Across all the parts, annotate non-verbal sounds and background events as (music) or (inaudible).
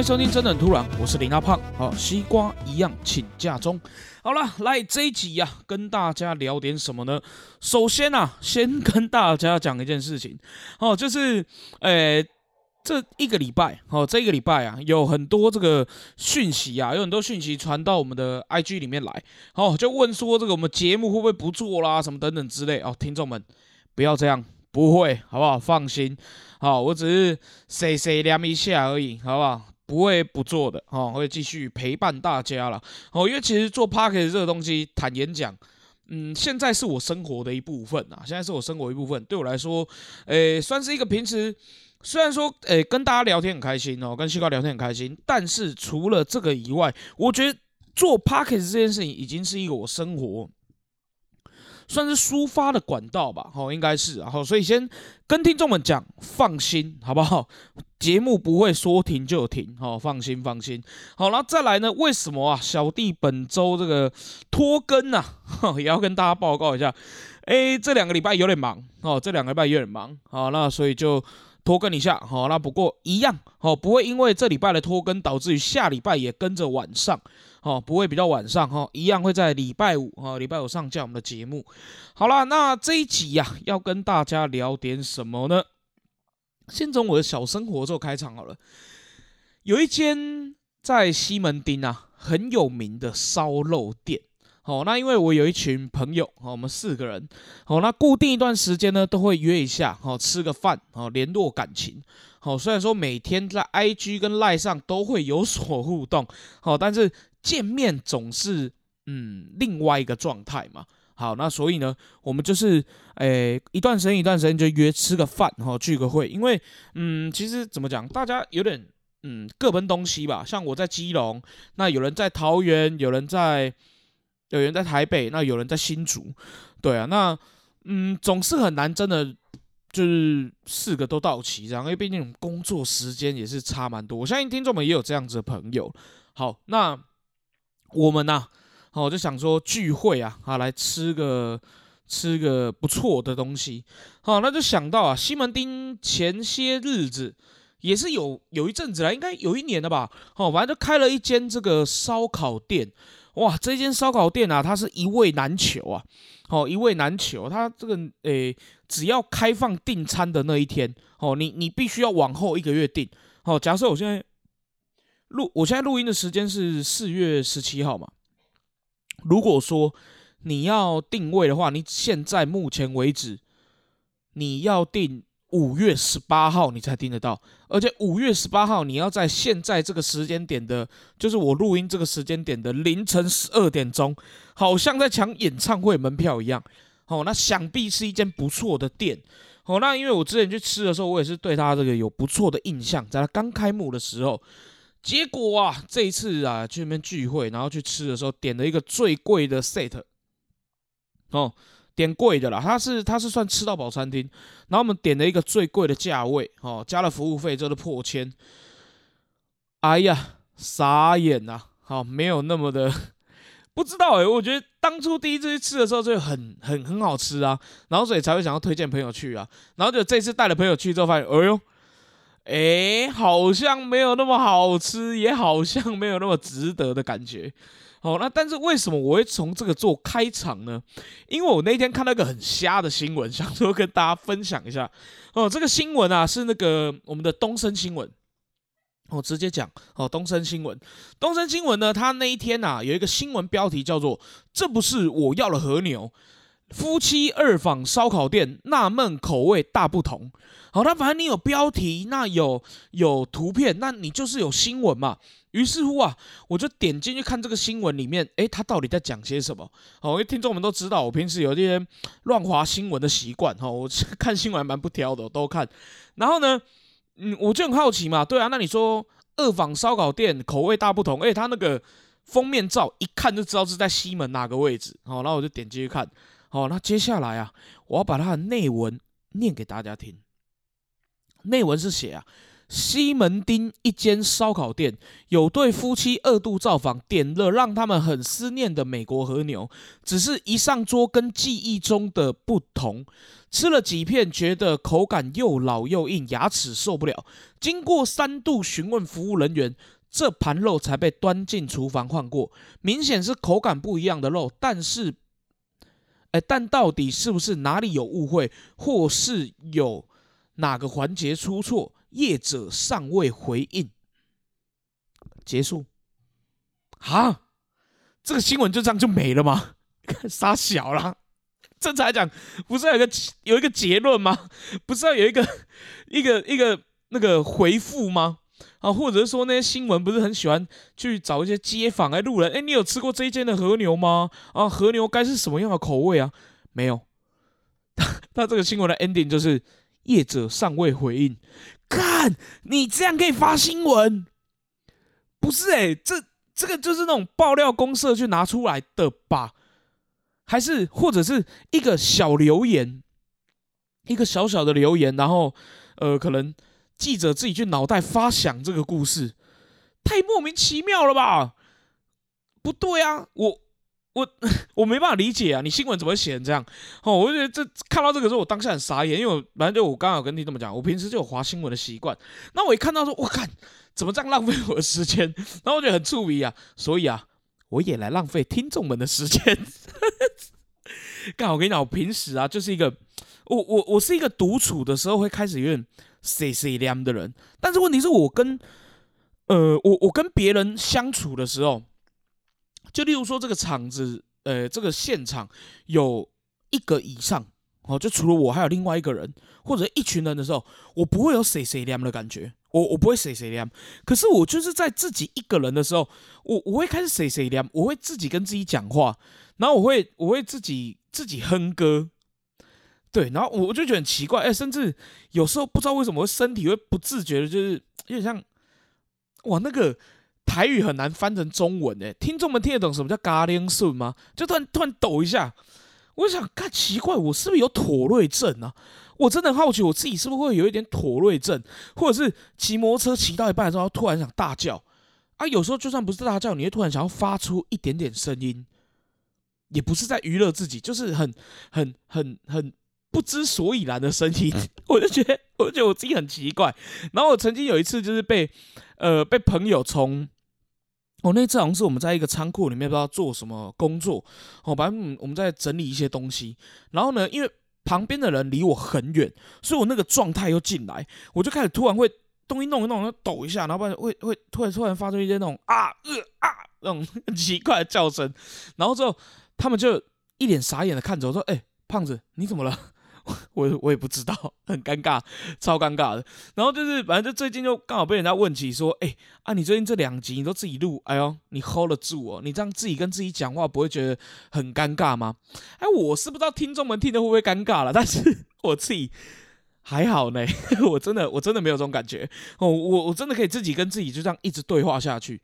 迎收听《真的很突然》，我是林阿胖。好，西瓜一样请假中。好了，来这一集呀，跟大家聊点什么呢？首先啊，先跟大家讲一件事情，哦，就是呃，这一个礼拜，哦，这个礼拜啊，有很多这个讯息啊，有很多讯息传到我们的 IG 里面来，哦，就问说这个我们节目会不会不做啦，什么等等之类哦，听众们不要这样，不会，好不好？放心，好，我只是谁谁凉一下而已，好不好？不会不做的哦，会继续陪伴大家了哦。因为其实做 p a r k e t 这个东西，坦言讲，嗯，现在是我生活的一部分啊。现在是我生活一部分，对我来说，诶，算是一个平时，虽然说，诶，跟大家聊天很开心哦，跟西瓜聊天很开心，但是除了这个以外，我觉得做 p a r k e t 这件事情已经是一个我生活。算是抒发的管道吧，好，应该是，然后所以先跟听众们讲，放心，好不好？(laughs) 节目不会说停就停，好，放心放心。好了，再来呢？为什么啊？小弟本周这个拖更啊，(laughs) 也要跟大家报告一下。哎，这两个礼拜有点忙，哦，这两个礼拜有点忙，好，那所以就拖更一下，好，那不过一样，好，不会因为这礼拜的拖更导致于下礼拜也跟着晚上。哦，不会比较晚上哈，一样会在礼拜五哈，礼拜五上架我们的节目。好了，那这一集呀，要跟大家聊点什么呢？先从我的小生活做开场好了。有一间在西门町啊很有名的烧肉店。哦，那因为我有一群朋友，哦，我们四个人，哦，那固定一段时间呢都会约一下，哦，吃个饭，哦，联络感情。好，虽然说每天在 IG 跟赖上都会有所互动，好，但是。见面总是嗯另外一个状态嘛，好，那所以呢，我们就是诶一段时间一段时间就约吃个饭哈，聚个会，因为嗯其实怎么讲，大家有点嗯各奔东西吧，像我在基隆，那有人在桃园，有人在有人在台北，那有人在新竹，对啊，那嗯总是很难真的就是四个都到齐，这样，因为毕竟工作时间也是差蛮多，我相信听众们也有这样子的朋友，好，那。我们呐，好，就想说聚会啊，啊，来吃个吃个不错的东西，好，那就想到啊，西门町前些日子也是有有一阵子了，应该有一年了吧，好，反正就开了一间这个烧烤店，哇，这间烧烤店啊，它是一位难求啊，好，一位难求，它这个诶，只要开放订餐的那一天，哦，你你必须要往后一个月订，好，假设我现在。录，我现在录音的时间是四月十七号嘛。如果说你要定位的话，你现在目前为止你要定五月十八号你才听得到，而且五月十八号你要在现在这个时间点的，就是我录音这个时间点的凌晨十二点钟，好像在抢演唱会门票一样。哦，那想必是一间不错的店。哦，那因为我之前去吃的时候，我也是对他这个有不错的印象，在他刚开幕的时候。结果啊，这一次啊去那边聚会，然后去吃的时候，点了一个最贵的 set，哦，点贵的啦，他是他是算吃到饱餐厅，然后我们点了一个最贵的价位，哦，加了服务费，真的破千，哎呀，傻眼呐，好，没有那么的，(laughs) 不知道哎，我觉得当初第一次去吃的时候就很很很好吃啊，然后所以才会想要推荐朋友去啊，然后就这次带了朋友去之后发现，哎呦。哎，好像没有那么好吃，也好像没有那么值得的感觉。好，那但是为什么我会从这个做开场呢？因为我那天看到一个很瞎的新闻，(laughs) 想说跟大家分享一下。哦，这个新闻啊是那个我们的东森新闻。我直接讲哦，东森新闻，东森新闻呢，它那一天呐有一个新闻标题叫做“这不是我要的和牛”。夫妻二访烧烤店，纳闷口味大不同。好，那反正你有标题，那有有图片，那你就是有新闻嘛。于是乎啊，我就点进去看这个新闻里面，诶，他到底在讲些什么？哦，因为听众们都知道，我平时有一些乱划新闻的习惯，哈，我看新闻蛮不挑的，都看。然后呢，嗯，我就很好奇嘛，对啊，那你说二坊烧烤店口味大不同，诶，他那个封面照一看就知道是在西门哪个位置，好，然后我就点进去看。好，那接下来啊，我要把它的内文念给大家听。内文是写啊，西门町一间烧烤店，有对夫妻二度造访，点了让他们很思念的美国和牛，只是一上桌跟记忆中的不同。吃了几片，觉得口感又老又硬，牙齿受不了。经过三度询问服务人员，这盘肉才被端进厨房换过。明显是口感不一样的肉，但是，哎，但到底是不是哪里有误会，或是有哪个环节出错？业者尚未回应，结束。啊，这个新闻就这样就没了吗？(laughs) 傻小了。正常来讲，不是有个有一个结论吗？不是要有一个 (laughs) 一个一个那个回复吗？啊，或者是说那些新闻不是很喜欢去找一些街坊哎路人哎，你有吃过这一间的和牛吗？啊，和牛该是什么样的口味啊？没有。(laughs) 那这个新闻的 ending 就是业者尚未回应。看你这样可以发新闻，不是哎，这这个就是那种爆料公社去拿出来的吧？还是或者是一个小留言，一个小小的留言，然后呃，可能记者自己去脑袋发想这个故事，太莫名其妙了吧？不对啊，我。我 (laughs) 我没办法理解啊，你新闻怎么写成这样？哦，我就觉得这看到这个时候，我当下很傻眼，因为我反正就我刚刚有跟你这么讲，我平时就有划新闻的习惯。那我一看到说，我看怎么这样浪费我的时间，(laughs) 然后我觉得很触鼻啊，所以啊，我也来浪费听众们的时间。(laughs) 刚我跟你讲，我平时啊就是一个我我我是一个独处的时候会开始有点 C C 凉的人，但是问题是我跟呃我我跟别人相处的时候。就例如说，这个场子，呃，这个现场有一个以上，哦，就除了我还有另外一个人，或者一群人的时候，我不会有谁谁凉的感觉，我我不会谁谁凉。可是我就是在自己一个人的时候，我我会开始谁谁凉，我会自己跟自己讲话，然后我会我会自己自己哼歌，对，然后我就觉得很奇怪，哎，甚至有时候不知道为什么身体会不自觉的，就是有点像，哇，那个。台语很难翻成中文诶，听众们听得懂什么叫嘎铃顺吗？就突然突然抖一下，我想，看奇怪，我是不是有妥瑞症啊？我真的好奇，我自己是不是会有一点妥瑞症，或者是骑摩托车骑到一半的时候突然想大叫啊？有时候就算不是大叫，你会突然想要发出一点点声音，也不是在娱乐自己，就是很很很很不知所以然的声音，(laughs) 我就觉得，我就觉得我自己很奇怪。然后我曾经有一次就是被呃被朋友从哦，那次好像是我们在一个仓库里面，不知道做什么工作。哦，反正我们在整理一些东西。然后呢，因为旁边的人离我很远，所以我那个状态又进来，我就开始突然会东一弄一弄，然后抖一下，然后不然会会突然突然发出一些那种啊呃啊那种奇怪的叫声。然后之后他们就一脸傻眼的看着我说：“哎，胖子，你怎么了？”我我也不知道，很尴尬，超尴尬的。然后就是，反正就最近就刚好被人家问起说，哎啊，你最近这两集你都自己录，哎呦，你 hold 得住哦？你这样自己跟自己讲话，不会觉得很尴尬吗？哎，我是不知道听众们听的会不会尴尬了，但是 (laughs) 我自己还好呢，(laughs) 我真的我真的没有这种感觉哦，我我真的可以自己跟自己就这样一直对话下去，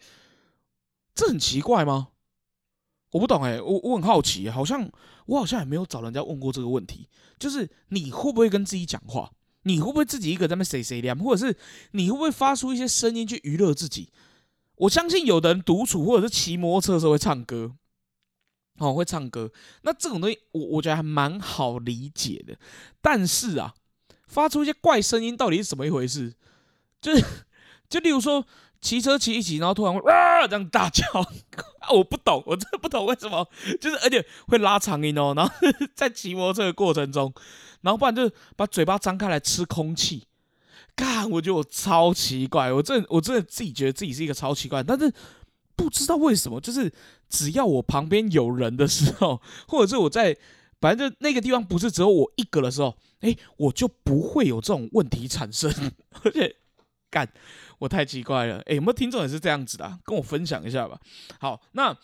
这很奇怪吗？我不懂哎，我我很好奇，好像我好像也没有找人家问过这个问题，就是你会不会跟自己讲话？你会不会自己一个在那谁谁亮？或者是你会不会发出一些声音去娱乐自己？我相信有的人独处或者是骑摩托车的时候会唱歌，哦，会唱歌。那这种东西我我觉得还蛮好理解的。但是啊，发出一些怪声音到底是怎么一回事？就是就例如说。骑车骑一骑，然后突然会啊这样大叫，我不懂，我真的不懂为什么，就是而且会拉长音哦，然后在骑摩托车的过程中，然后不然就把嘴巴张开来吃空气，干，我觉得我超奇怪，我真我真的自己觉得自己是一个超奇怪，但是不知道为什么，就是只要我旁边有人的时候，或者是我在反正就那个地方不是只有我一个的时候，哎，我就不会有这种问题产生，(laughs) 而且干。我太奇怪了，哎，有没有听众也是这样子的？跟我分享一下吧。好，那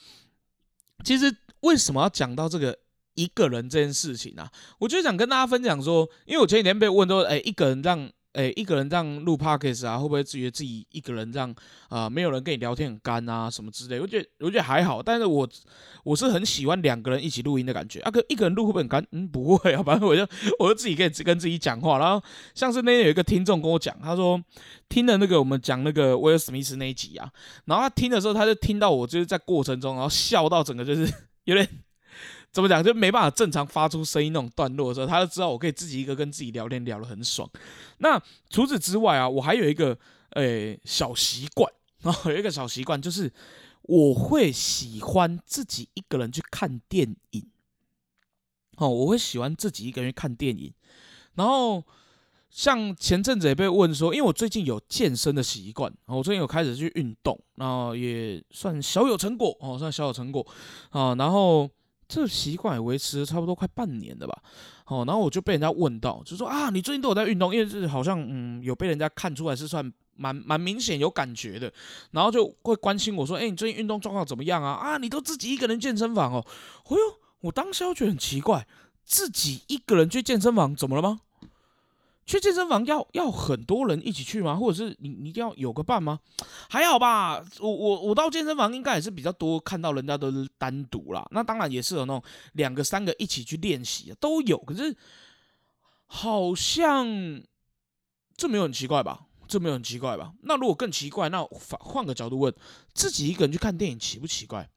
其实为什么要讲到这个一个人这件事情呢？我就想跟大家分享说，因为我前几天被问说，哎，一个人让哎，一个人这样录 podcast 啊，会不会觉自己一个人这样啊，没有人跟你聊天很干啊，什么之类？我觉得我觉得还好，但是我我是很喜欢两个人一起录音的感觉。啊，个一个人录会不会很干？嗯，不会啊，(laughs) 反正我就我就自己可以跟自己讲话。然后像是那天有一个听众跟我讲，他说听了那个我们讲那个威尔史密斯那一集啊，然后他听的时候，他就听到我就是在过程中，然后笑到整个就是 (laughs) 有点。怎么讲？就没办法正常发出声音那种段落的时候，他就知道我可以自己一个跟自己聊天聊得很爽。那除此之外啊，我还有一个诶小习惯啊，(laughs) 有一个小习惯就是我会喜欢自己一个人去看电影。哦，我会喜欢自己一个人看电影。然后像前阵子也被问说，因为我最近有健身的习惯，我最近有开始去运动，然后也算小有成果哦，算小有成果啊，然后。这习惯也维持了差不多快半年了吧，哦，然后我就被人家问到，就说啊，你最近都有在运动，因为是好像嗯有被人家看出来是算蛮蛮明显有感觉的，然后就会关心我说，哎，你最近运动状况怎么样啊？啊，你都自己一个人健身房哦？哎呦，我当时觉得很奇怪，自己一个人去健身房怎么了吗？去健身房要要很多人一起去吗？或者是你你一定要有个伴吗？还好吧，我我我到健身房应该也是比较多看到人家都是单独啦。那当然也是有那种两个三个一起去练习都有。可是好像这没有很奇怪吧？这没有很奇怪吧？那如果更奇怪，那反换个角度问，自己一个人去看电影奇不奇怪？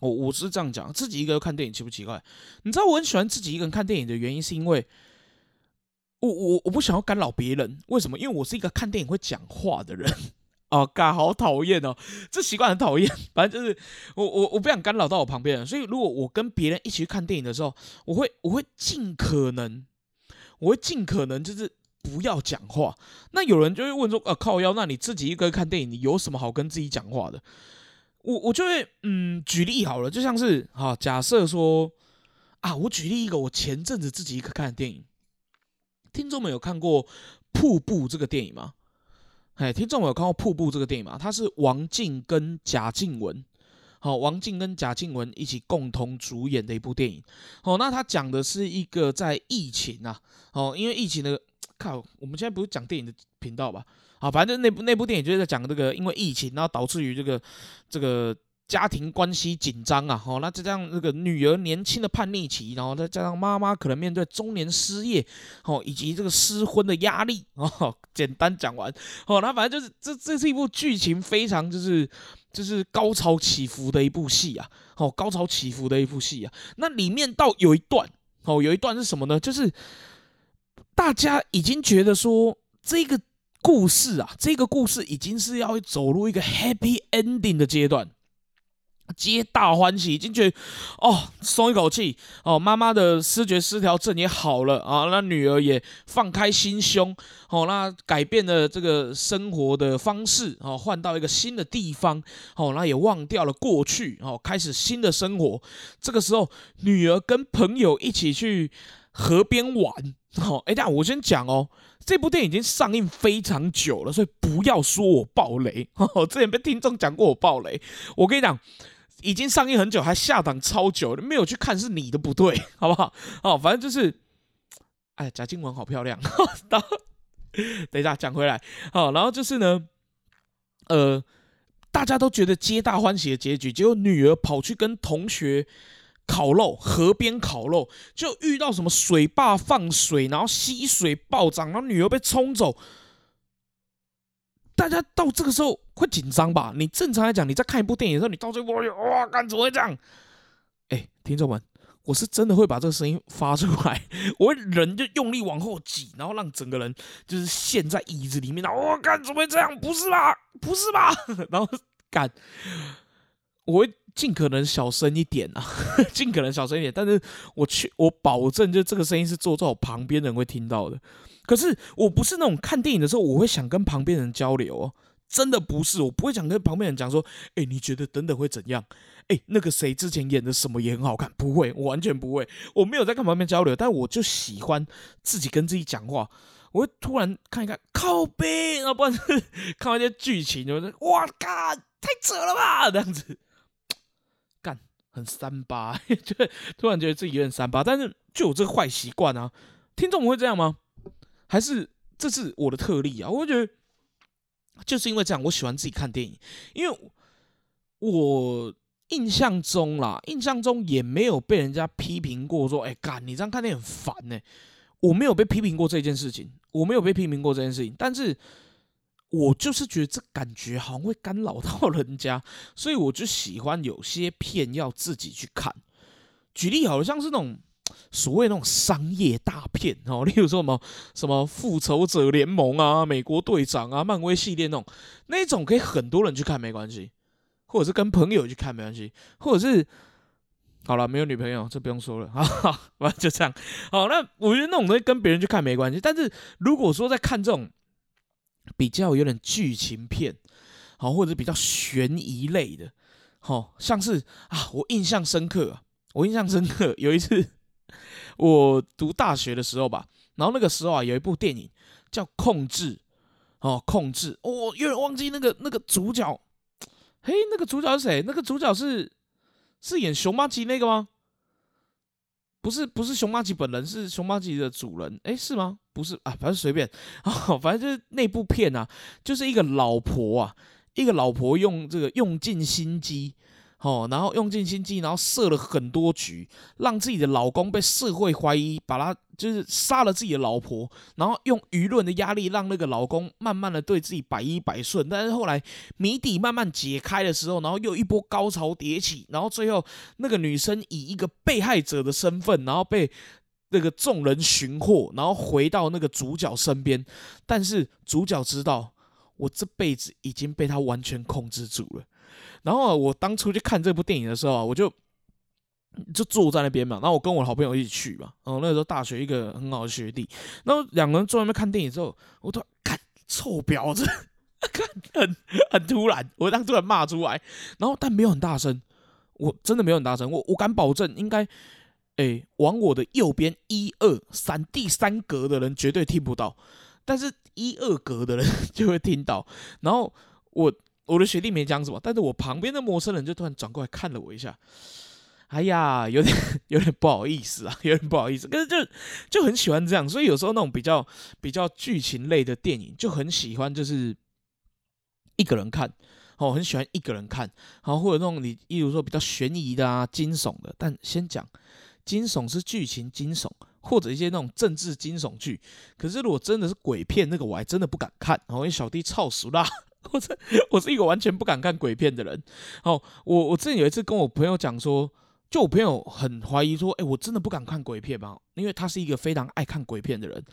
我我是这样讲，自己一个人看电影奇不奇怪？你知道我很喜欢自己一个人看电影的原因是因为。我我我不想要干扰别人，为什么？因为我是一个看电影会讲话的人啊，嘎，好讨厌哦，这习惯很讨厌。反正就是我我我不想干扰到我旁边人，所以如果我跟别人一起去看电影的时候，我会我会尽可能，我会尽可能就是不要讲话。那有人就会问说，呃，靠腰，那你自己一个人看电影，你有什么好跟自己讲话的？我我就会嗯，举例好了，就像是哈，假设说啊，我举例一个我前阵子自己一个看的电影。听众们有看过《瀑布》这个电影吗？哎，听众们有看过《瀑布》这个电影吗？它是王静跟贾静雯，好，王静跟贾静雯一起共同主演的一部电影。哦，那它讲的是一个在疫情啊，哦，因为疫情的，靠，我们现在不是讲电影的频道吧？好，反正那部那部电影就是在讲这个，因为疫情，然后导致于这个这个。家庭关系紧张啊，好，那再加上那个女儿年轻的叛逆期，然后再加上妈妈可能面对中年失业，哦，以及这个失婚的压力，哦，简单讲完，哦，那反正就是这这是一部剧情非常就是就是高潮起伏的一部戏啊，哦，高潮起伏的一部戏啊，那里面到有一段，哦，有一段是什么呢？就是大家已经觉得说这个故事啊，这个故事已经是要走入一个 happy ending 的阶段。皆大欢喜，已经觉得哦，松一口气哦，妈妈的视觉失调症也好了啊，那女儿也放开心胸哦，那改变了这个生活的方式哦，换到一个新的地方哦，那也忘掉了过去哦，开始新的生活。这个时候，女儿跟朋友一起去河边玩哦。哎，但我先讲哦，这部电影已经上映非常久了，所以不要说我暴雷。我之前被听众讲过我暴雷，我跟你讲。已经上映很久，还下档超久，没有去看是你的不对，(laughs) 好不好？哦，反正就是，哎，贾静雯好漂亮。(laughs) 等一下讲回来，好，然后就是呢，呃，大家都觉得皆大欢喜的结局，结果女儿跑去跟同学烤肉，河边烤肉，就遇到什么水坝放水，然后溪水暴涨，然后女儿被冲走。大家到这个时候会紧张吧？你正常来讲，你在看一部电影的时候，你到最后哇，干怎么会这样？哎，听众们，我是真的会把这个声音发出来，我会人就用力往后挤，然后让整个人就是陷在椅子里面，然后哇，干怎么会这样？不是吧？不是吧？(laughs) 然后干，我会尽可能小声一点啊，(laughs) 尽可能小声一点，但是我去，我保证，就这个声音是坐在我旁边人会听到的。可是我不是那种看电影的时候，我会想跟旁边人交流哦，真的不是，我不会想跟旁边人讲说，哎，你觉得等等会怎样？哎，那个谁之前演的什么也很好看，不会，我完全不会，我没有在跟旁边交流，但我就喜欢自己跟自己讲话，我会突然看一看靠背啊，不然 (laughs) 看完一些剧情，就是哇，靠太扯了吧，这样子，干很三八，(laughs) 就突然觉得自己有点三八，但是就有这个坏习惯啊，听众会这样吗？还是这是我的特例啊。我觉得就是因为这样，我喜欢自己看电影，因为我印象中啦，印象中也没有被人家批评过说，哎，干你这样看电影很烦呢。我没有被批评过这件事情，我没有被批评过这件事情，但是我就是觉得这感觉好像会干扰到人家，所以我就喜欢有些片要自己去看。举例好像是那种所谓那种商业大片哦，(laughs) 例如说什么什么复仇者联盟啊、美国队长啊、漫威系列那种，那种可以很多人去看没关系，或者是跟朋友去看没关系，或者是。好了，没有女朋友，这不用说了啊，(laughs) 完就这样。好，那我觉得那种东西跟别人去看没关系，但是如果说在看这种比较有点剧情片，好，或者比较悬疑类的，好，像是啊，我印象深刻，我印象深刻，有一次我读大学的时候吧，然后那个时候啊，有一部电影叫《控制》，哦，《控制》，我有点忘记那个那个主角，嘿，那个主角是谁？那个主角是。是演熊妈吉那个吗？不是，不是熊妈吉本人，是熊妈吉的主人。哎，是吗？不是啊，反正随便啊，(laughs) 反正就是那部片啊，就是一个老婆啊，一个老婆用这个用尽心机。哦，然后用尽心机，然后设了很多局，让自己的老公被社会怀疑，把他就是杀了自己的老婆，然后用舆论的压力让那个老公慢慢的对自己百依百顺。但是后来谜底慢慢解开的时候，然后又一波高潮迭起，然后最后那个女生以一个被害者的身份，然后被那个众人寻获，然后回到那个主角身边。但是主角知道，我这辈子已经被他完全控制住了。然后我当初去看这部电影的时候，我就就坐在那边嘛。然后我跟我好朋友一起去嘛。哦，那个时候大学一个很好的学弟。然后两个人坐在那边看电影之后，我突然看臭婊子，(laughs) 看很很突然，我当突然骂出来。然后但没有很大声，我真的没有很大声。我我敢保证，应该哎往我的右边一二三第三格的人绝对听不到，但是一二格的人 (laughs) 就会听到。然后我。我的学弟没讲什么，但是我旁边的陌生人就突然转过来看了我一下，哎呀，有点 (laughs) 有点不好意思啊，(laughs) 有点不好意思，可是就就很喜欢这样，所以有时候那种比较比较剧情类的电影就很喜欢，就是一个人看，哦，很喜欢一个人看，然后或者那种你，例如说比较悬疑的啊、惊悚的，但先讲惊悚是剧情惊悚，或者一些那种政治惊悚剧，可是如果真的是鬼片，那个我还真的不敢看，因为小弟超熟啦。我是我是一个完全不敢看鬼片的人。哦，我我之前有一次跟我朋友讲说，就我朋友很怀疑说，哎，我真的不敢看鬼片吗？因为他是一个非常爱看鬼片的人。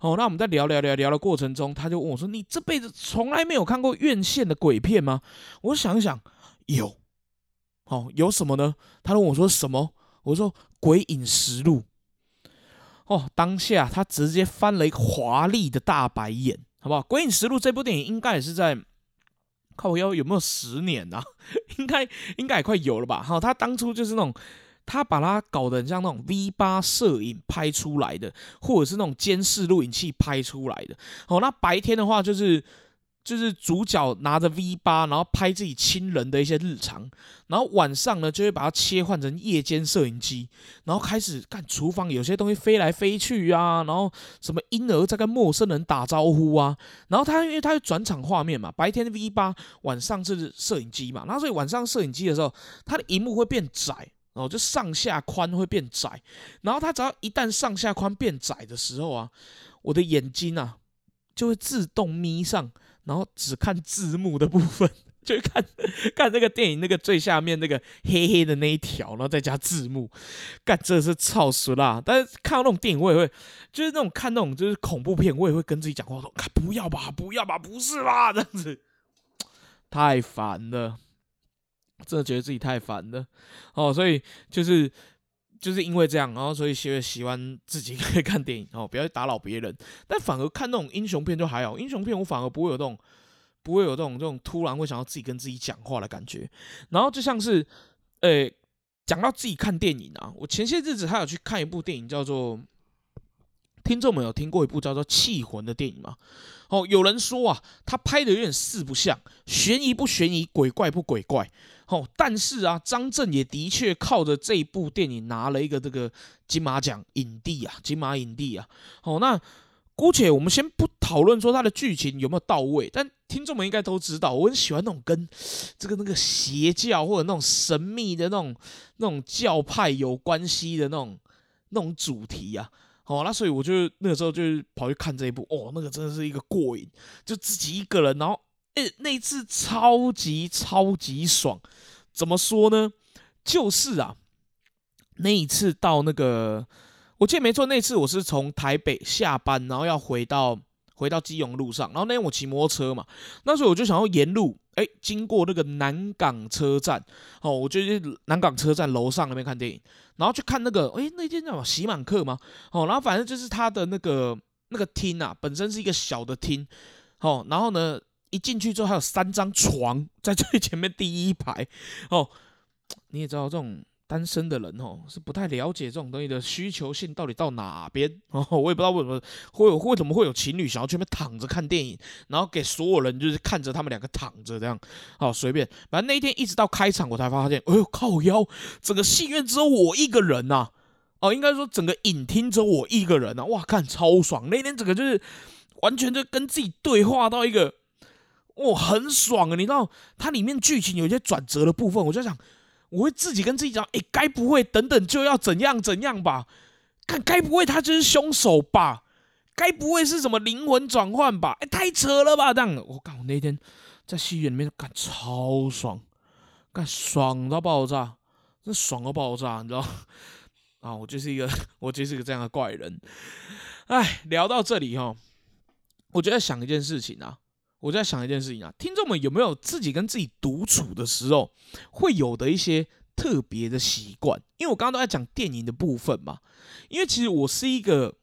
哦，那我们在聊聊聊聊的过程中，他就问我说：“你这辈子从来没有看过院线的鬼片吗？”我想一想，有。哦，有什么呢？他问我说什么？我说《鬼影实录》。哦，当下他直接翻了一个华丽的大白眼，好不好？《鬼影实录》这部电影应该也是在。靠腰有没有十年啊？(laughs) 应该应该也快有了吧？好，他当初就是那种，他把它搞得像那种 V 八摄影拍出来的，或者是那种监视录影器拍出来的。好，那白天的话就是。就是主角拿着 V 八，然后拍自己亲人的一些日常，然后晚上呢就会把它切换成夜间摄影机，然后开始看厨房有些东西飞来飞去啊，然后什么婴儿在跟陌生人打招呼啊，然后他因为他是转场画面嘛，白天 V 八，晚上是摄影机嘛，然后所以晚上摄影机的时候，它的荧幕会变窄，然后就上下宽会变窄，然后它只要一旦上下宽变窄的时候啊，我的眼睛啊就会自动眯上。然后只看字幕的部分，(laughs) 就看看那个电影那个最下面那个黑黑的那一条，然后再加字幕，干这是超俗啦！但是看到那种电影，我也会，就是那种看那种就是恐怖片，我也会跟自己讲话说：“不要吧，不要吧，不是吧？”这样子太烦了，真的觉得自己太烦了哦。所以就是就是因为这样，然后所以喜喜欢自己 (laughs) 可以看电影哦，不要去打扰别人。但反而看那种英雄片就还好，英雄片我反而不会有这种。不会有这种这种突然会想要自己跟自己讲话的感觉，然后就像是，呃，讲到自己看电影啊，我前些日子还有去看一部电影，叫做，听众们有听过一部叫做《气魂》的电影吗？哦，有人说啊，他拍的有点四不像，悬疑不悬疑，鬼怪不鬼怪。哦，但是啊，张震也的确靠着这部电影拿了一个这个金马奖影帝啊，金马影帝啊。哦，那。姑且我们先不讨论说它的剧情有没有到位，但听众们应该都知道，我很喜欢那种跟这个那个邪教或者那种神秘的那种那种教派有关系的那种那种主题啊。哦，那所以我就那个时候就跑去看这一部，哦，那个真的是一个过瘾，就自己一个人，然后那一次超级超级爽。怎么说呢？就是啊，那一次到那个。我记得没错，那次我是从台北下班，然后要回到回到基隆路上，然后那天我骑摩托车嘛，那时候我就想要沿路，哎，经过那个南港车站，哦，我就去南港车站楼上那边看电影，然后去看那个，哎，那间叫什么喜满客吗？哦，然后反正就是他的那个那个厅啊，本身是一个小的厅，哦，然后呢，一进去之后还有三张床在最前面第一排，(laughs) 哦，你也知道这种。单身的人哦，是不太了解这种东西的需求性到底到哪边。(laughs) 哦，我也不知道为什么会有为什么会有情侣想要去那边躺着看电影，然后给所有人就是看着他们两个躺着这样，好随便，反正那一天一直到开场我才发现，哎呦靠腰，整个戏院只有我一个人呐，哦，应该说整个影厅只有我一个人呐，哇，看超爽，那天整个就是完全就跟自己对话到一个，哇，很爽啊，你知道它里面剧情有一些转折的部分，我就想。我会自己跟自己讲，哎，该不会等等就要怎样怎样吧？看，该不会他就是凶手吧？该不会是什么灵魂转换吧？哎，太扯了吧！这样，我靠，我那天在戏院里面干超爽，干爽到爆炸，真爽到爆炸，你知道？啊，我就是一个，(laughs) 我就是一个这样的怪人。哎，聊到这里哈，我就在想一件事情啊。我在想一件事情啊，听众们有没有自己跟自己独处的时候会有的一些特别的习惯？因为我刚刚都在讲电影的部分嘛。因为其实我是一个，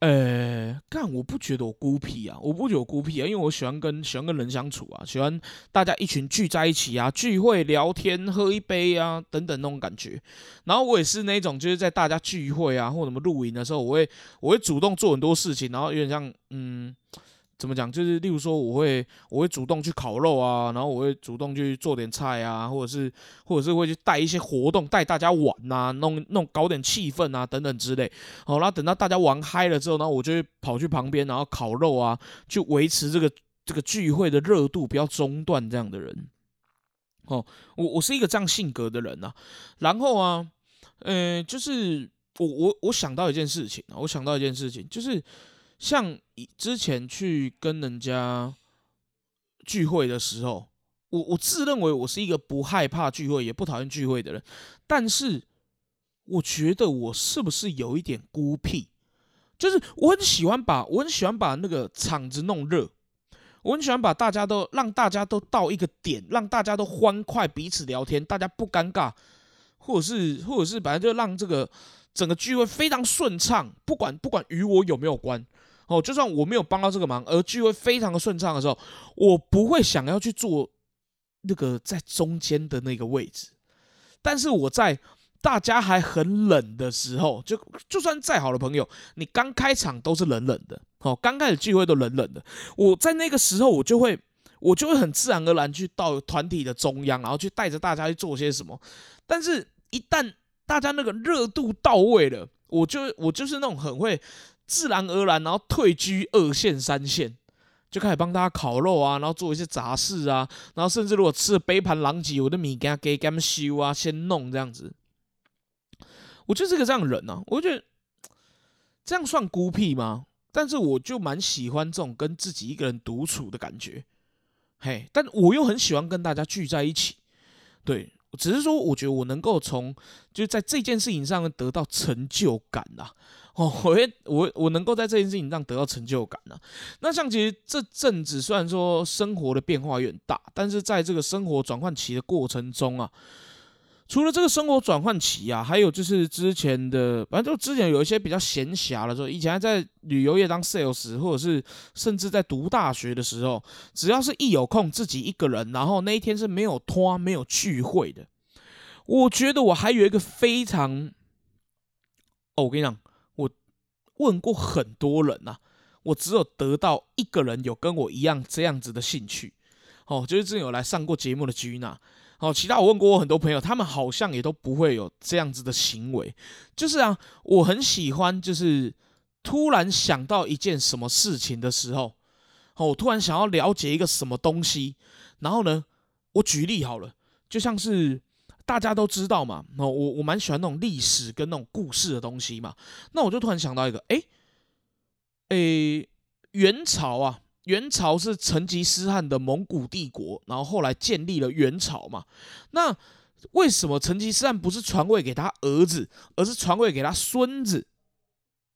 呃，干，我不觉得我孤僻啊，我不觉得我孤僻啊，因为我喜欢跟喜欢跟人相处啊，喜欢大家一群聚在一起啊，聚会聊天喝一杯啊等等那种感觉。然后我也是那种就是在大家聚会啊或什么露营的时候，我会我会主动做很多事情，然后有点像嗯。怎么讲？就是例如说，我会我会主动去烤肉啊，然后我会主动去做点菜啊，或者是或者是会去带一些活动，带大家玩呐，弄弄搞点气氛啊，等等之类。好，然后等到大家玩嗨了之后，然后我就会跑去旁边，然后烤肉啊，去维持这个这个聚会的热度不要中断这样的人。哦，我我是一个这样性格的人呐。然后啊，呃，就是我我我想到一件事情啊，我想到一件事情，就是。像以之前去跟人家聚会的时候，我我自认为我是一个不害怕聚会，也不讨厌聚会的人，但是我觉得我是不是有一点孤僻？就是我很喜欢把我很喜欢把那个场子弄热，我很喜欢把大家都让大家都到一个点，让大家都欢快彼此聊天，大家不尴尬，或者是或者是反正就让这个整个聚会非常顺畅，不管不管与我有没有关。哦，就算我没有帮到这个忙，而聚会非常的顺畅的时候，我不会想要去做那个在中间的那个位置。但是我在大家还很冷的时候，就就算再好的朋友，你刚开场都是冷冷的，哦，刚开始聚会都冷冷的。我在那个时候，我就会，我就会很自然而然去到团体的中央，然后去带着大家去做些什么。但是，一旦大家那个热度到位了，我就我就是那种很会。自然而然，然后退居二线、三线，就开始帮大家烤肉啊，然后做一些杂事啊，然后甚至如果吃了杯盘狼藉，我的米给他给他们修啊，先弄这样子。我就是个这样人呐，我觉得这样算孤僻吗？但是我就蛮喜欢这种跟自己一个人独处的感觉，嘿，但我又很喜欢跟大家聚在一起，对，只是说我觉得我能够从就在这件事情上得到成就感啊。哦，(laughs) 我我我能够在这件事情上得到成就感呢。那像其实这阵子虽然说生活的变化有点大，但是在这个生活转换期的过程中啊，除了这个生活转换期啊，还有就是之前的，反正就之前有一些比较闲暇的时候，以前还在旅游业当 sales，或者是甚至在读大学的时候，只要是一有空自己一个人，然后那一天是没有拖没有聚会的，我觉得我还有一个非常，哦，我跟你讲。我问过很多人呐，我只有得到一个人有跟我一样这样子的兴趣，哦，就是之前有来上过节目的居娜，哦，其他我问过我很多朋友，他们好像也都不会有这样子的行为，就是啊，我很喜欢就是突然想到一件什么事情的时候，哦，我突然想要了解一个什么东西，然后呢，我举例好了，就像是大家都知道嘛，哦，我我蛮喜欢那种历史跟那种故事的东西嘛，那我就突然想到一个，哎，诶，元朝啊，元朝是成吉思汗的蒙古帝国，然后后来建立了元朝嘛，那为什么成吉思汗不是传位给他儿子，而是传位给他孙子？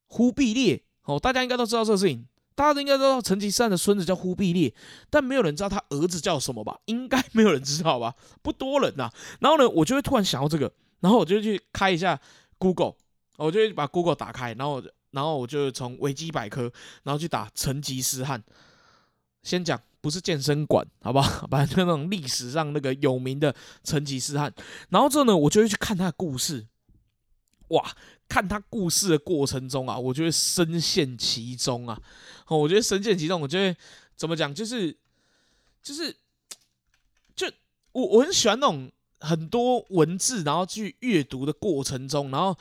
忽必烈哦，大家应该都知道这个事情，大家都应该知道成吉思汗的孙子叫忽必烈，但没有人知道他儿子叫什么吧？应该没有人知道吧？不多人呐。然后呢，我就会突然想到这个，然后我就去开一下 Google，我就把 Google 打开，然后然后我就从维基百科，然后去打成吉思汗。先讲不是健身馆，好不好？(laughs) 反正那种历史上那个有名的成吉思汗。然后之后呢，我就会去看他的故事，哇！看他故事的过程中啊，我就会深陷其中啊。哦，我觉得深陷其中，我觉得怎么讲，就是就是，就我我很喜欢那种很多文字，然后去阅读的过程中，然后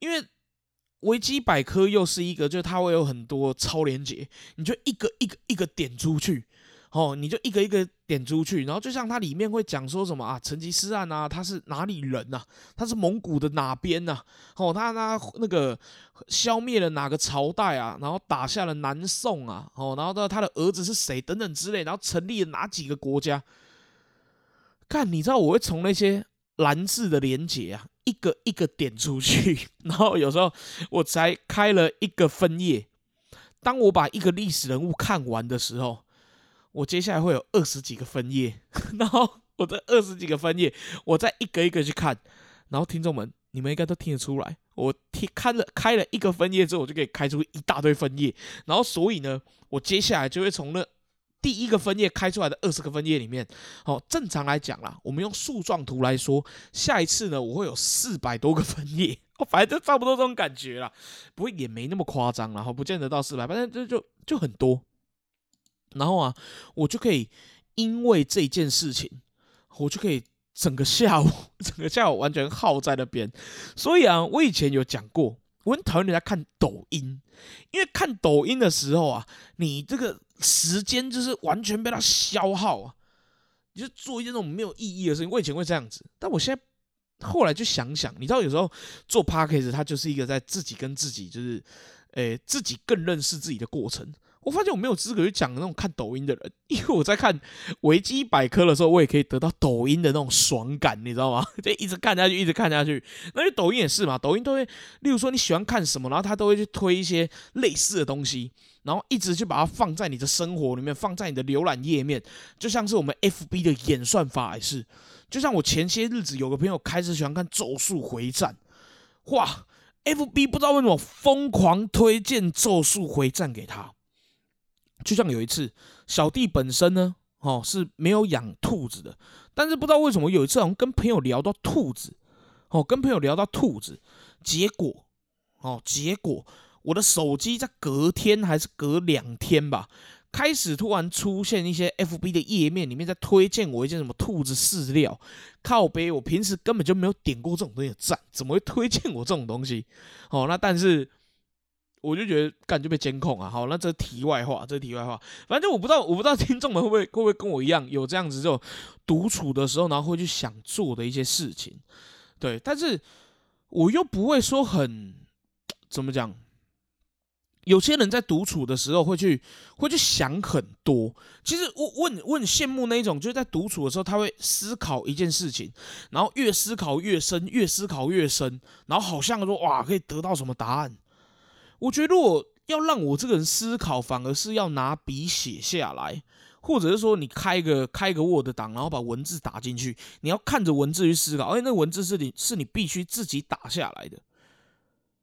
因为维基百科又是一个，就是它会有很多超连接，你就一个一个一个点出去。哦，你就一个一个点出去，然后就像它里面会讲说什么啊，成吉思汗啊，他是哪里人呐？他是蒙古的哪边呐？哦，他他那个消灭了哪个朝代啊？然后打下了南宋啊？哦，然后的他的儿子是谁？等等之类，然后成立了哪几个国家？看，你知道我会从那些蓝字的连接啊，一个一个点出去，(laughs) 然后有时候我才开了一个分页。当我把一个历史人物看完的时候。我接下来会有二十几个分页，(laughs) 然后我这二十几个分页，我再一个一个去看，然后听众们，你们应该都听得出来，我听开了开了一个分页之后，我就可以开出一大堆分页，然后所以呢，我接下来就会从那第一个分页开出来的二十个分页里面，哦，正常来讲啦，我们用树状图来说，下一次呢，我会有四百多个分页，哦，反正就差不多这种感觉啦，不会也没那么夸张，然后不见得到四百，反正就就就很多。然后啊，我就可以因为这件事情，我就可以整个下午，整个下午完全耗在那边。所以啊，我以前有讲过，我很讨厌人家看抖音，因为看抖音的时候啊，你这个时间就是完全被它消耗啊，你就做一件那种没有意义的事情。我以前会这样子，但我现在后来就想想，你知道，有时候做 p a c k a g e 它就是一个在自己跟自己，就是诶，自己更认识自己的过程。我发现我没有资格去讲那种看抖音的人，因为我在看维基百科的时候，我也可以得到抖音的那种爽感，你知道吗？(laughs) 就一直看下去，一直看下去。那就抖音也是嘛，抖音都会，例如说你喜欢看什么，然后他都会去推一些类似的东西，然后一直去把它放在你的生活里面，放在你的浏览页面，就像是我们 FB 的演算法也是。就像我前些日子有个朋友开始喜欢看《咒术回战》，哇，FB 不知道为什么疯狂推荐《咒术回战》给他。就像有一次，小弟本身呢，哦是没有养兔子的，但是不知道为什么有一次，好像跟朋友聊到兔子，哦跟朋友聊到兔子，结果，哦结果我的手机在隔天还是隔两天吧，开始突然出现一些 FB 的页面，里面在推荐我一件什么兔子饲料，靠背，我平时根本就没有点过这种东西的赞，怎么会推荐我这种东西？哦，那但是。我就觉得干就被监控啊！好，那这题外话，这题外话，反正我不知道，我不知道听众们会不会会不会跟我一样有这样子，就独处的时候，然后会去想做的一些事情，对，但是我又不会说很怎么讲。有些人在独处的时候会去会去想很多。其实我我很我很羡慕那一种，就是在独处的时候，他会思考一件事情，然后越思考越深，越思考越深，然后好像说哇，可以得到什么答案。我觉得，如果要让我这个人思考，反而是要拿笔写下来，或者是说你开个开个 Word 档，然后把文字打进去，你要看着文字去思考，而且那文字是你是你必须自己打下来的。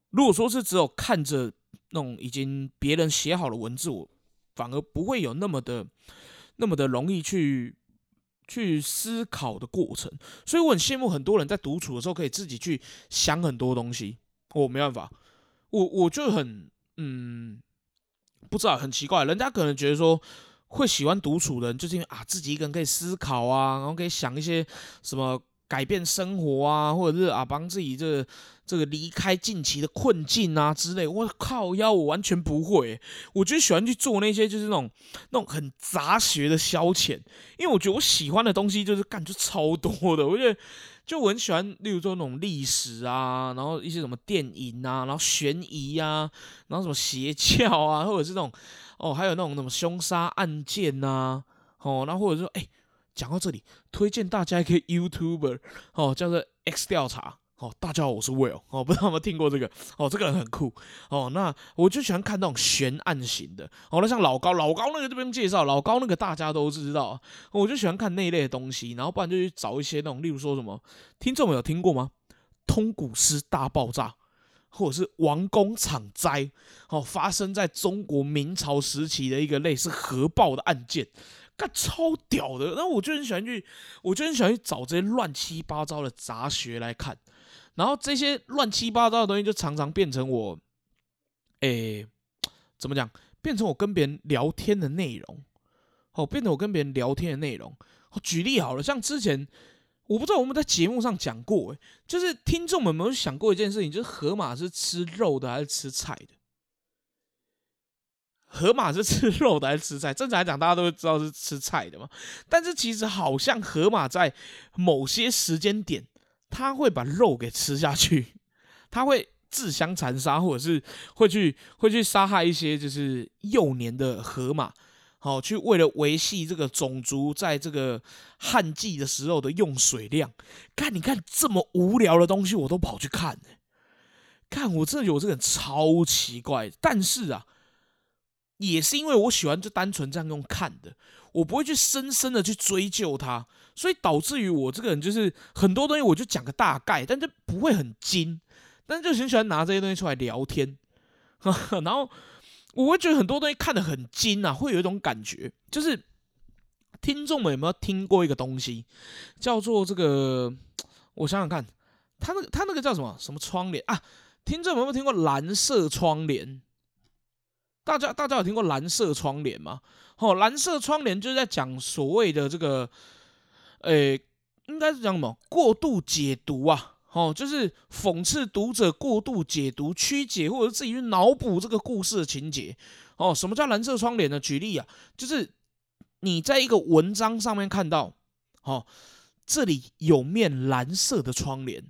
如果说是只有看着那种已经别人写好的文字，我反而不会有那么的那么的容易去去思考的过程。所以我很羡慕很多人在独处的时候可以自己去想很多东西，我没办法。我我就很嗯，不知道很奇怪，人家可能觉得说会喜欢独处的人，就是因为啊自己一个人可以思考啊，然后可以想一些什么改变生活啊，或者是啊帮自己这这个离开近期的困境啊之类，我靠，要我完全不会。我就喜欢去做那些就是那种那种很杂学的消遣，因为我觉得我喜欢的东西就是干就超多的。我觉得就我很喜欢，例如说那种历史啊，然后一些什么电影啊，然后悬疑啊，然后什么邪教啊，或者是那种哦，还有那种什么凶杀案件呐，哦，然后或者说哎，讲到这里，推荐大家一个 YouTuber 哦，叫做 X 调查。哦，大家好，我是 Will。哦，不知道有没有听过这个？哦，这个人很酷。哦，那我就喜欢看那种悬案型的。哦，那像老高，老高那个就不用介绍，老高那个大家都知道。我就喜欢看那一类的东西，然后不然就去找一些那种，例如说什么，听众们有听过吗？通古斯大爆炸，或者是王宫场灾，哦，发生在中国明朝时期的一个类似核爆的案件，干超屌的。那我就很喜欢去，我就很喜欢去找这些乱七八糟的杂学来看。然后这些乱七八糟的东西就常常变成我，诶，怎么讲？变成我跟别人聊天的内容，哦，变成我跟别人聊天的内容。举例好了，像之前我不知道我们在节目上讲过，就是听众们有没有想过一件事情，就是河马是吃肉的还是吃菜的？河马是吃肉的还是吃菜？正常来讲，大家都会知道是吃菜的嘛。但是其实好像河马在某些时间点。他会把肉给吃下去，(laughs) 他会自相残杀，或者是会去会去杀害一些就是幼年的河马，好去为了维系这个种族在这个旱季的时候的用水量。看，你看这么无聊的东西，我都跑去看看我真的觉得我这个人超奇怪，但是啊，也是因为我喜欢就单纯这样用看的。我不会去深深的去追究它，所以导致于我这个人就是很多东西我就讲个大概，但这不会很精，但就很喜欢拿这些东西出来聊天，(laughs) 然后我会觉得很多东西看得很精啊，会有一种感觉，就是听众们有没有听过一个东西叫做这个？我想想看，他那个他那个叫什么什么窗帘啊？听众们有没有听过蓝色窗帘？大家大家有听过蓝色窗帘吗？哦，蓝色窗帘就是在讲所谓的这个，诶，应该是讲什么过度解读啊？哦，就是讽刺读者过度解读、曲解，或者自己去脑补这个故事的情节。哦，什么叫蓝色窗帘呢？举例啊，就是你在一个文章上面看到，哦，这里有面蓝色的窗帘。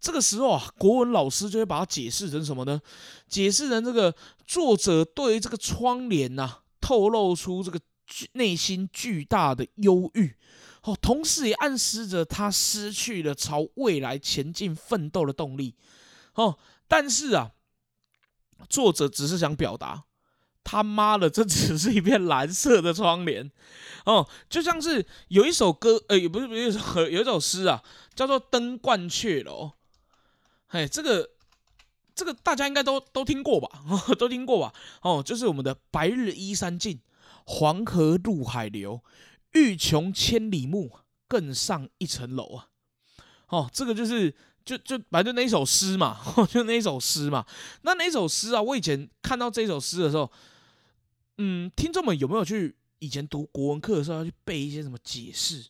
这个时候啊，国文老师就会把它解释成什么呢？解释成这个作者对于这个窗帘呐，透露出这个内心巨大的忧郁，哦，同时也暗示着他失去了朝未来前进奋斗的动力，哦，但是啊，作者只是想表达，他妈的，这只是一片蓝色的窗帘，哦，就像是有一首歌，呃，也不是不是一首有一首诗啊，叫做《登鹳雀楼》。哎，这个这个大家应该都都听过吧？(laughs) 都听过吧？哦，就是我们的“白日依山尽，黄河入海流，欲穷千里目，更上一层楼”啊！哦，这个就是就就反正那一首诗嘛，就那一首诗嘛。那那首诗啊，我以前看到这首诗的时候，嗯，听众们有没有去以前读国文课的时候要去背一些什么解释？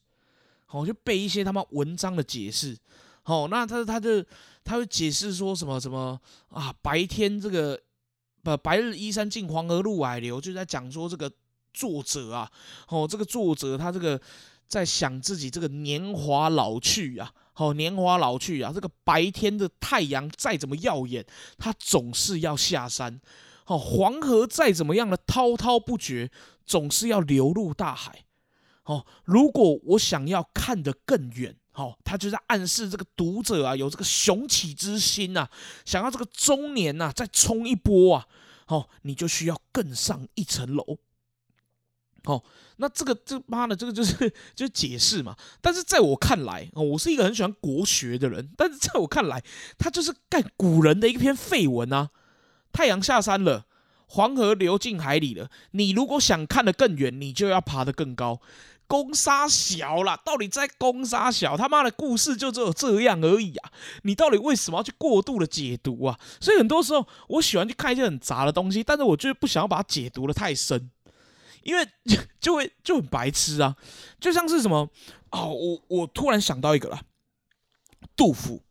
好，就背一些他妈文章的解释。好，那他他就。他会解释说什么什么啊？白天这个不白日依山尽，黄河入海流，就在讲说这个作者啊，哦，这个作者他这个在想自己这个年华老去啊，哦，年华老去啊，这个白天的太阳再怎么耀眼，它总是要下山，哦，黄河再怎么样的滔滔不绝，总是要流入大海，哦，如果我想要看得更远。哦，他就在暗示这个读者啊，有这个雄起之心呐，想要这个中年呐再冲一波啊，好，你就需要更上一层楼。哦，那这个这妈的这个就是 (laughs) 就是解释嘛。但是在我看来，哦，我是一个很喜欢国学的人，但是在我看来，他就是干古人的一篇废文啊。太阳下山了，黄河流进海里了，你如果想看得更远，你就要爬得更高。攻杀小了，到底在攻杀小？他妈的故事就只有这样而已啊！你到底为什么要去过度的解读啊？所以很多时候，我喜欢去看一些很杂的东西，但是我就是不想要把它解读的太深，因为 (laughs) 就会就很白痴啊！就像是什么哦，我我突然想到一个了，杜甫，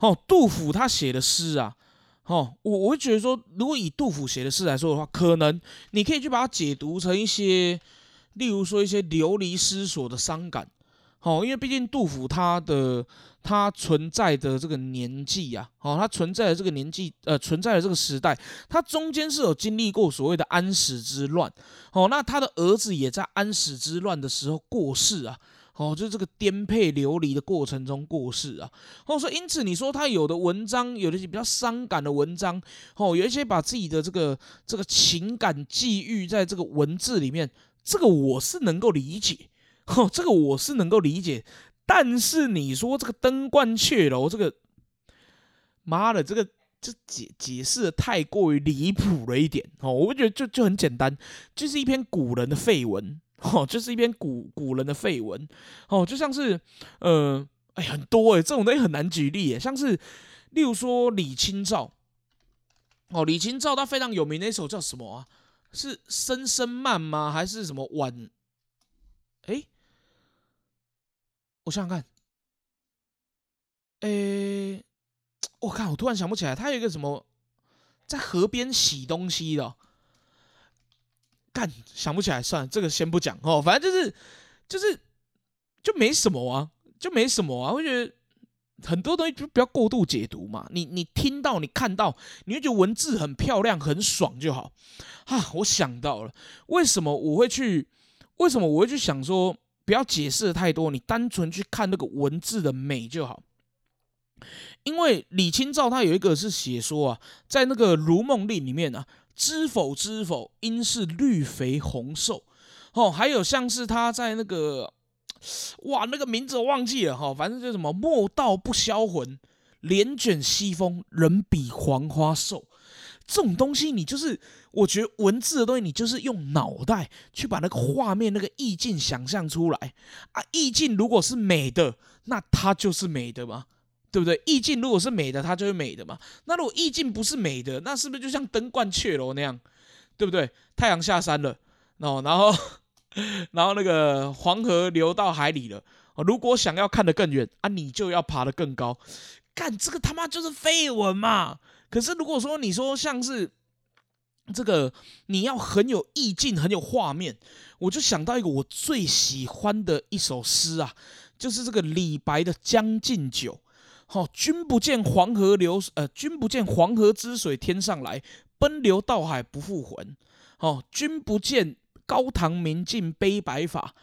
哦，杜甫他写的诗啊，哦，我我会觉得说，如果以杜甫写的诗来说的话，可能你可以去把它解读成一些，例如说一些流离失所的伤感。哦，因为毕竟杜甫他的他存在的这个年纪呀，哦，他存在的这个年纪，呃，存在的这个时代，他中间是有经历过所谓的安史之乱，哦，那他的儿子也在安史之乱的时候过世啊，哦，就是这个颠沛流离的过程中过世啊，哦，所以因此你说他有的文章，有的比较伤感的文章，哦，有一些把自己的这个这个情感寄寓在这个文字里面，这个我是能够理解。哦，这个我是能够理解，但是你说这个登鹳雀楼，这个妈的，这个这解解释的太过于离谱了一点哦。我觉得就就很简单，就是一篇古人的废文哦，就是一篇古古人的废文哦，就像是呃，哎，很多哎，这种东西很难举例，像是例如说李清照哦，李清照他非常有名的一首叫什么啊？是《声声慢》吗？还是什么晚？哎？我想想看，诶，我靠我突然想不起来，他有一个什么在河边洗东西的，干想不起来，算了，这个先不讲哦。反正就是就是就没什么啊，就没什么啊。我觉得很多东西就不要过度解读嘛。你你听到你看到，你会觉得文字很漂亮很爽就好啊。我想到了，为什么我会去？为什么我会去想说？不要解释的太多，你单纯去看那个文字的美就好。因为李清照他有一个是写说啊，在那个《如梦令》里面啊，“知否知否，应是绿肥红瘦”。哦，还有像是他在那个，哇，那个名字我忘记了哈，反正就什么“莫道不销魂，帘卷西风，人比黄花瘦”。这种东西，你就是我觉得文字的东西，你就是用脑袋去把那个画面、那个意境想象出来啊。意境如果是美的，那它就是美的嘛，对不对？意境如果是美的，它就是美的嘛。那如果意境不是美的，那是不是就像登鹳雀楼那样，对不对？太阳下山了，哦，然后 (laughs) 然后那个黄河流到海里了。如果想要看得更远啊，你就要爬得更高。干这个他妈就是废文嘛！可是，如果说你说像是这个，你要很有意境、很有画面，我就想到一个我最喜欢的一首诗啊，就是这个李白的《将进酒》。好，君不见黄河流，呃，君不见黄河之水天上来，奔流到海不复还。好，君不见高堂明镜悲白发，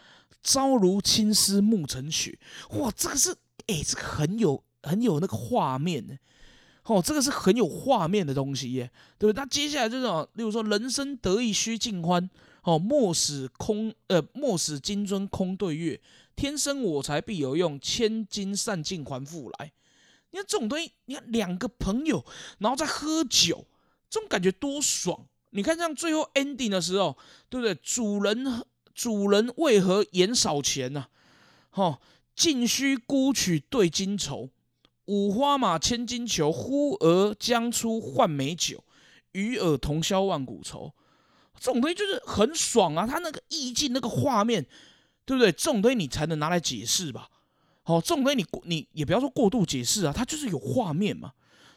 朝如青丝暮成雪。哇，这个是，哎，这个很有、很有那个画面呢。哦，这个是很有画面的东西耶，对不对？那接下来这种，例如说“人生得意须尽欢”，哦，“莫使空呃，莫使金樽空对月，天生我材必有用，千金散尽还复来。”你看这种东西，你看两个朋友，然后在喝酒，这种感觉多爽！你看像最后 ending 的时候，对不对？主人主人为何言少钱呢？哦，尽须沽取对金愁。五花马，千金裘，呼儿将出换美酒，与尔同销万古愁。这种东西就是很爽啊！它那个意境、那个画面，对不对？这种东西你才能拿来解释吧？好，这种东西你你也不要说过度解释啊，它就是有画面嘛，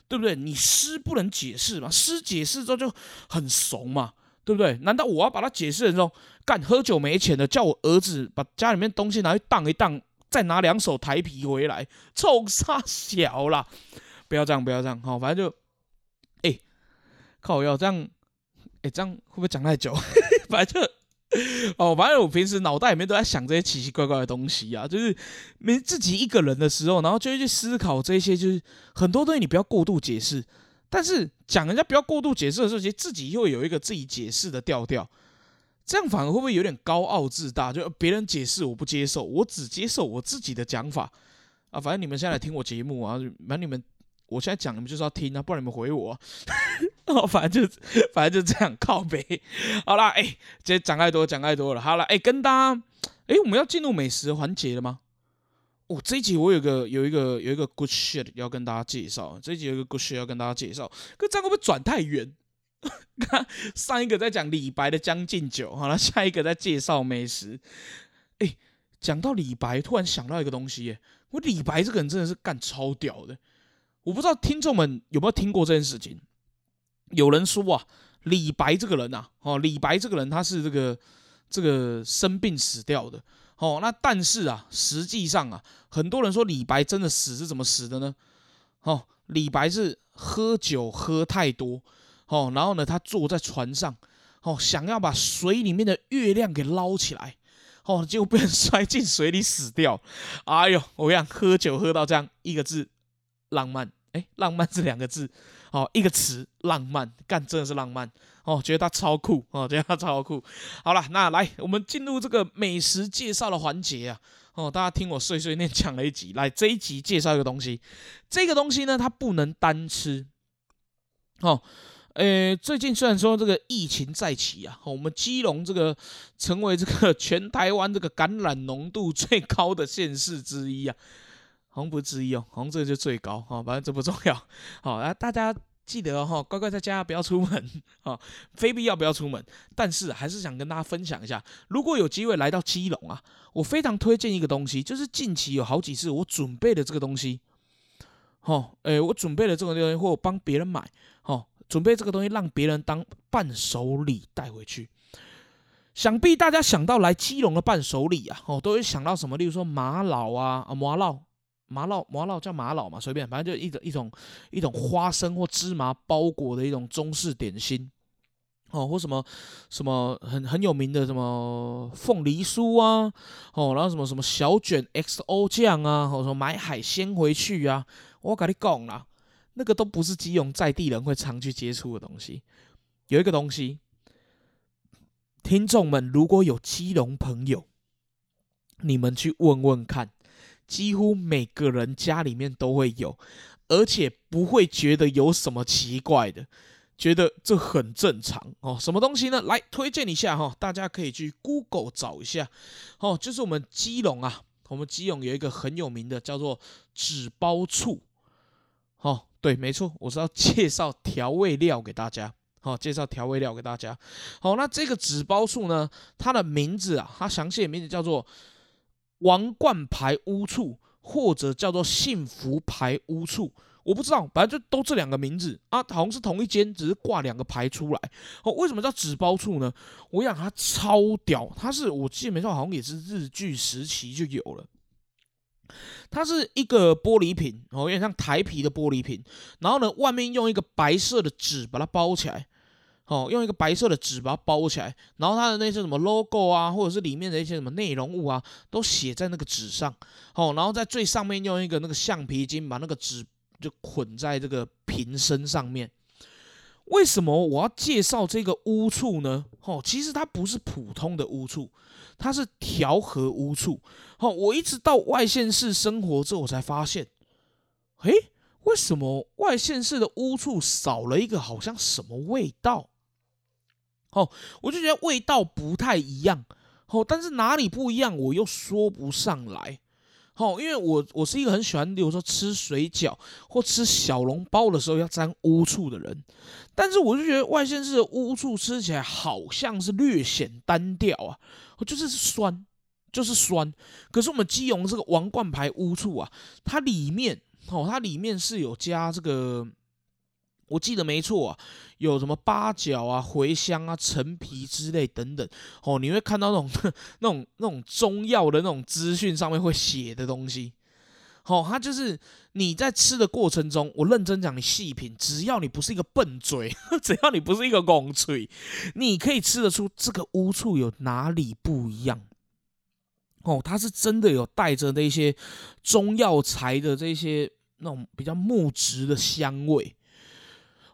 对不对？你诗不能解释嘛，诗解释之后就很怂嘛，对不对？难道我要把它解释成说，干喝酒没钱的，叫我儿子把家里面东西拿去当一当？再拿两手台皮回来，冲杀小啦！不要这样，不要这样，好，反正就，哎，靠，要这样，哎，这样会不会讲太久？(laughs) 反正就，(laughs) 哦，反正我平时脑袋里面都在想这些奇奇怪怪的东西啊，就是没自己一个人的时候，然后就会去思考这些，就是很多东西你不要过度解释，但是讲人家不要过度解释的时候，其实自己又有一个自己解释的调调。这样反而会不会有点高傲自大？就别人解释我不接受，我只接受我自己的讲法啊！反正你们现在来听我节目啊，反正你们我现在讲你们就是要听啊，不然你们回我。哦，反正就反正就这样靠背。好啦，哎，这讲太多，讲太多了。好了，哎，跟大家，哎，我们要进入美食环节了吗？哦，这一集我有个有一个有一个 good shit 要跟大家介绍，这一集有一个 good shit 要跟大家介绍，可这样会不会转太远？(laughs) 看上一个在讲李白的《将进酒》，好了，下一个在介绍美食。哎，讲到李白，突然想到一个东西，耶，我李白这个人真的是干超屌的。我不知道听众们有没有听过这件事情。有人说啊，李白这个人呐，哦，李白这个人他是这个这个生病死掉的。哦，那但是啊，实际上啊，很多人说李白真的死是怎么死的呢？哦，李白是喝酒喝太多，哦，然后呢，他坐在船上，哦，想要把水里面的月亮给捞起来，哦，结果被人 (laughs) 摔进水里死掉。哎呦，我讲喝酒喝到这样一个字，浪漫，哎，浪漫这两个字，哦，一个词，浪漫，干真的是浪漫。哦，觉得他超酷哦，觉得他超酷。好了，那来我们进入这个美食介绍的环节啊。哦，大家听我碎碎念讲了一集，来这一集介绍一个东西。这个东西呢，它不能单吃。哦，呃，最近虽然说这个疫情再起啊，我们基隆这个成为这个 (laughs) 全台湾这个感染浓度最高的县市之一啊，红不是之一哦，好像这个就最高哦，反正这不重要。好，(laughs) 来大家。记得哈，乖乖在家不要出门啊，(laughs) 非必要不要出门。但是还是想跟大家分享一下，如果有机会来到基隆啊，我非常推荐一个东西，就是近期有好几次我准备的这个东西，哦，诶，我准备了这个东西，或我帮别人买，哦，准备这个东西让别人当伴手礼带回去。想必大家想到来基隆的伴手礼啊，哦，都会想到什么？例如说玛瑙啊，啊，玛瑙。麻烙麻烙叫麻烙嘛，随便，反正就一种一种一种花生或芝麻包裹的一种中式点心，哦，或什么什么很很有名的什么凤梨酥啊，哦，然后什么什么小卷 XO 酱啊，或者说买海鲜回去啊，我跟你讲啦，那个都不是基隆在地人会常去接触的东西。有一个东西，听众们如果有基隆朋友，你们去问问看。几乎每个人家里面都会有，而且不会觉得有什么奇怪的，觉得这很正常哦。什么东西呢？来推荐一下哈，大家可以去 Google 找一下哦。就是我们基隆啊，我们基隆有一个很有名的叫做纸包醋。哦，对，没错，我是要介绍调味料给大家。好，介绍调味料给大家。好，那这个纸包醋呢，它的名字啊，它详细的名字叫做。王冠牌屋处，或者叫做幸福牌屋处，我不知道，反正就都这两个名字啊，好像是同一间，只是挂两个牌出来。哦，为什么叫纸包处呢？我讲它超屌，它是我记得没错，好像也是日剧时期就有了。它是一个玻璃瓶，哦，有点像台皮的玻璃瓶，然后呢，外面用一个白色的纸把它包起来。哦，用一个白色的纸把它包起来，然后它的那些什么 logo 啊，或者是里面的一些什么内容物啊，都写在那个纸上。哦，然后在最上面用一个那个橡皮筋把那个纸就捆在这个瓶身上面。为什么我要介绍这个污醋呢？哦，其实它不是普通的污醋，它是调和污醋。哦，我一直到外县市生活之后，我才发现，诶，为什么外县市的污醋少了一个好像什么味道？哦，我就觉得味道不太一样，哦，但是哪里不一样，我又说不上来，哦，因为我我是一个很喜欢，比如说吃水饺或吃小笼包的时候要沾乌醋的人，但是我就觉得外县市的乌醋吃起来好像是略显单调啊，就是酸，就是酸，可是我们基隆这个王冠牌乌醋啊，它里面，哦，它里面是有加这个。我记得没错啊，有什么八角啊、茴香啊、陈皮之类等等哦，你会看到那种 (laughs) 那种那种中药的那种资讯上面会写的东西，哦，它就是你在吃的过程中，我认真讲，你细品，只要你不是一个笨嘴，(laughs) 只要你不是一个拱嘴，你可以吃得出这个乌醋有哪里不一样。哦，它是真的有带着那些中药材的这些那种比较木质的香味。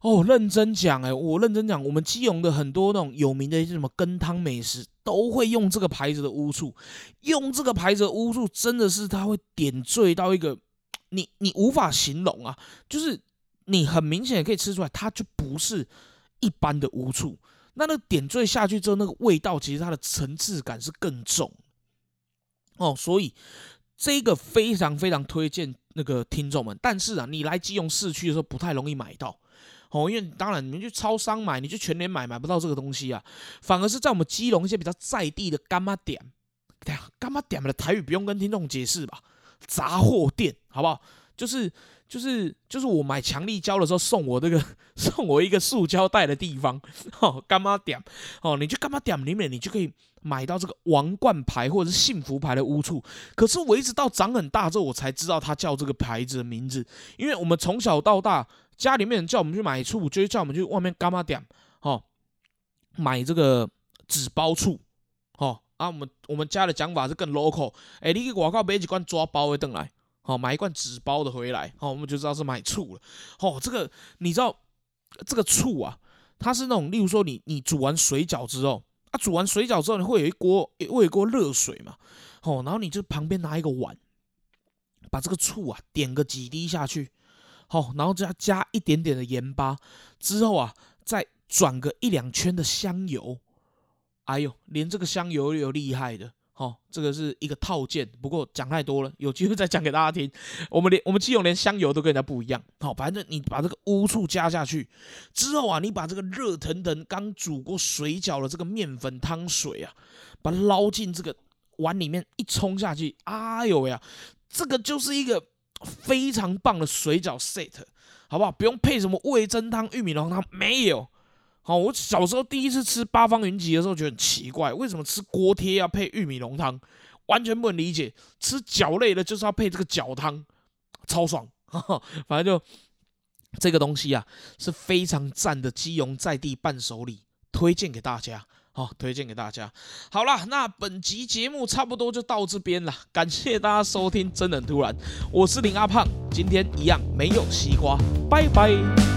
哦，认真讲哎，我认真讲，我们基隆的很多那种有名的一些什么羹汤美食，都会用这个牌子的乌醋，用这个牌子的乌醋，真的是它会点缀到一个你你无法形容啊，就是你很明显可以吃出来，它就不是一般的乌醋，那那点缀下去之后，那个味道其实它的层次感是更重哦，所以这个非常非常推荐那个听众们，但是啊，你来基隆市区的时候不太容易买到。哦，因为当然，你们去超商买，你去全年买买不到这个东西啊，反而是在我们基隆一些比较在地的干妈店，干妈店的台语不用跟听众解释吧，杂货店好不好？就是就是就是我买强力胶的时候送我这个 (laughs) 送我一个塑胶袋的地方，哦，干妈点哦，你去干妈点里面，你就可以买到这个王冠牌或者是幸福牌的乌醋。可是我一直到长很大之后，我才知道它叫这个牌子的名字，因为我们从小到大家里面叫我们去买醋，就是叫我们去外面干嘛点，哦，买这个纸包醋，哦，啊，我们我们家的讲法是更 local，哎，你去外口买几罐抓包的回来。好，买一罐纸包的回来，好，我们就知道是买醋了。哦，这个你知道，这个醋啊，它是那种，例如说你你煮完水饺之后，啊，煮完水饺之后，你会有一锅会有一锅热水嘛，哦，然后你就旁边拿一个碗，把这个醋啊点个几滴下去，好，然后再加一点点的盐巴，之后啊再转个一两圈的香油，哎呦，连这个香油有厉害的。哦，这个是一个套件，不过讲太多了，有机会再讲给大家听。我们连我们基友连香油都跟人家不一样。好，反正你把这个乌醋加下去之后啊，你把这个热腾腾刚煮过水饺的这个面粉汤水啊，把它捞进这个碗里面一冲下去，哎呦呀，这个就是一个非常棒的水饺 set，好不好？不用配什么味增汤、玉米浓汤，没有。好，我小时候第一次吃八方云集的时候，觉得很奇怪，为什么吃锅贴要配玉米浓汤？完全不能理解。吃饺类的就是要配这个饺汤，超爽。(laughs) 反正就这个东西啊，是非常赞的基隆在地伴手礼，推荐给大家。好，推荐给大家。好啦，那本集节目差不多就到这边了，感谢大家收听，真的很突然。我是林阿胖，今天一样没有西瓜，拜拜。